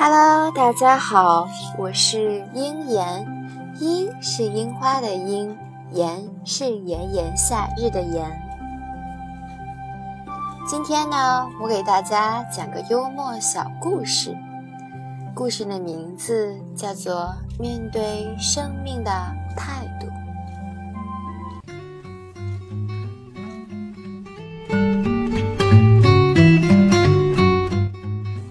大家好，我是樱言，樱是樱花的樱，言是炎炎夏日的炎。今天呢，我给大家讲个幽默小故事，故事的名字叫做《面对生命的态度》。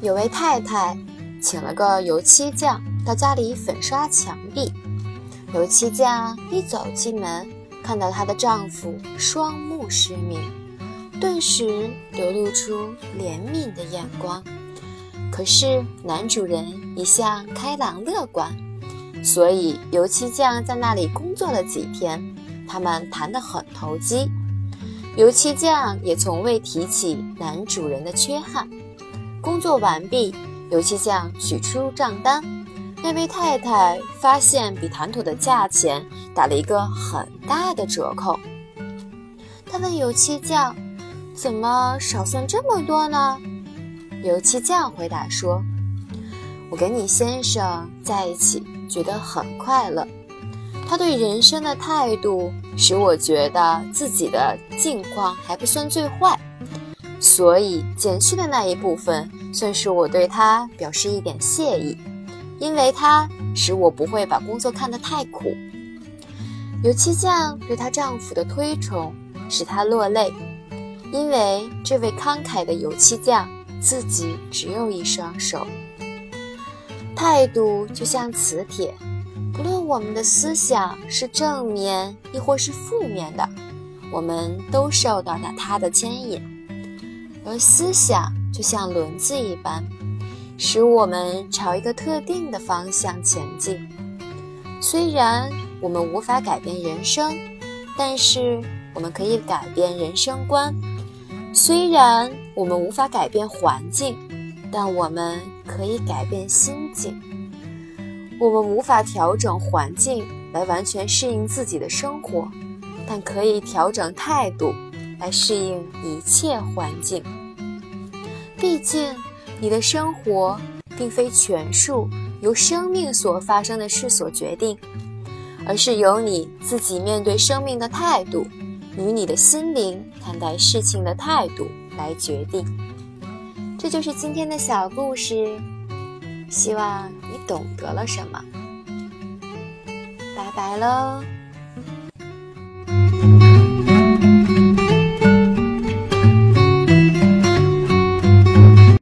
有位太太。请了个油漆匠到家里粉刷墙壁。油漆匠一走进门，看到她的丈夫双目失明，顿时流露出怜悯的眼光。可是男主人一向开朗乐观，所以油漆匠在那里工作了几天，他们谈得很投机。油漆匠也从未提起男主人的缺憾。工作完毕。油漆匠取出账单，那位太太发现比谈妥的价钱打了一个很大的折扣。她问油漆匠：“怎么少算这么多呢？”油漆匠回答说：“我跟你先生在一起觉得很快乐，他对人生的态度使我觉得自己的境况还不算最坏。”所以减去的那一部分，算是我对他表示一点谢意，因为他使我不会把工作看得太苦。油漆匠对她丈夫的推崇使她落泪，因为这位慷慨的油漆匠自己只有一双手。态度就像磁铁，不论我们的思想是正面亦或是负面的，我们都受到了它的牵引。而思想就像轮子一般，使我们朝一个特定的方向前进。虽然我们无法改变人生，但是我们可以改变人生观；虽然我们无法改变环境，但我们可以改变心境。我们无法调整环境来完全适应自己的生活，但可以调整态度来适应一切环境。毕竟，你的生活并非全数由生命所发生的事所决定，而是由你自己面对生命的态度与你的心灵看待事情的态度来决定。这就是今天的小故事，希望你懂得了什么。拜拜喽。